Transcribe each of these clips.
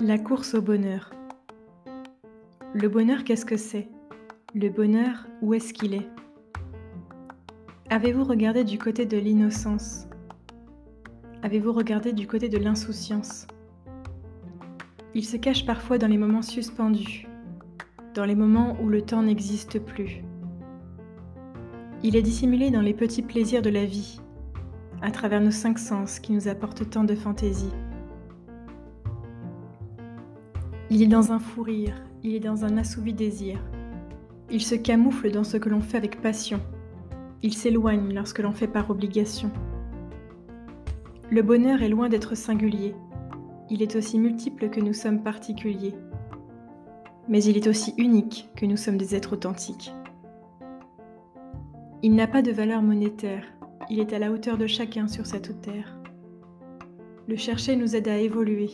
La course au bonheur. Le bonheur, qu'est-ce que c'est? Le bonheur, où est-ce qu'il est, Avez-vous regardé du côté de l'innocence? Avez-vous regardé du côté de l'insouciance? Il se cache parfois dans les moments suspendus, dans les moments où le temps n'existe plus. Il est dissimulé dans les petits plaisirs de la vie, à travers nos cinq sens qui nous apportent tant de fantaisie. Il est dans un fou rire, il est dans un assouvi désir. Il se camoufle dans ce que l'on fait avec passion. Il s'éloigne lorsque l'on fait par obligation. Le bonheur est loin d'être singulier. Il est aussi multiple que nous sommes particuliers. Mais il est aussi unique que nous sommes des êtres authentiques. Il n'a pas de valeur monétaire. Il est à la hauteur de chacun sur cette terre. Le chercher nous aide à évoluer,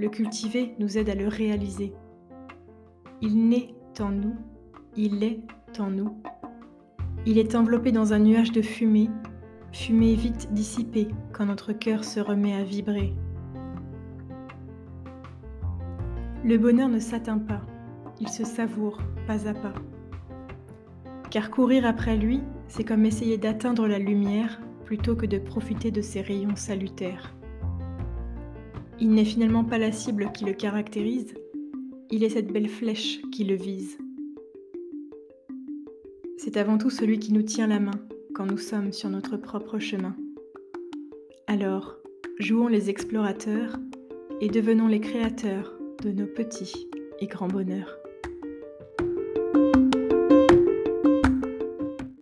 le cultiver nous aide à le réaliser. Il naît en nous, il est en nous. Il est enveloppé dans un nuage de fumée, fumée vite dissipée quand notre cœur se remet à vibrer. Le bonheur ne s'atteint pas, il se savoure pas à pas. Car courir après lui, c'est comme essayer d'atteindre la lumière plutôt que de profiter de ses rayons salutaires. Il n'est finalement pas la cible qui le caractérise, il est cette belle flèche qui le vise. C'est avant tout celui qui nous tient la main quand nous sommes sur notre propre chemin. Alors, jouons les explorateurs et devenons les créateurs de nos petits et grands bonheurs.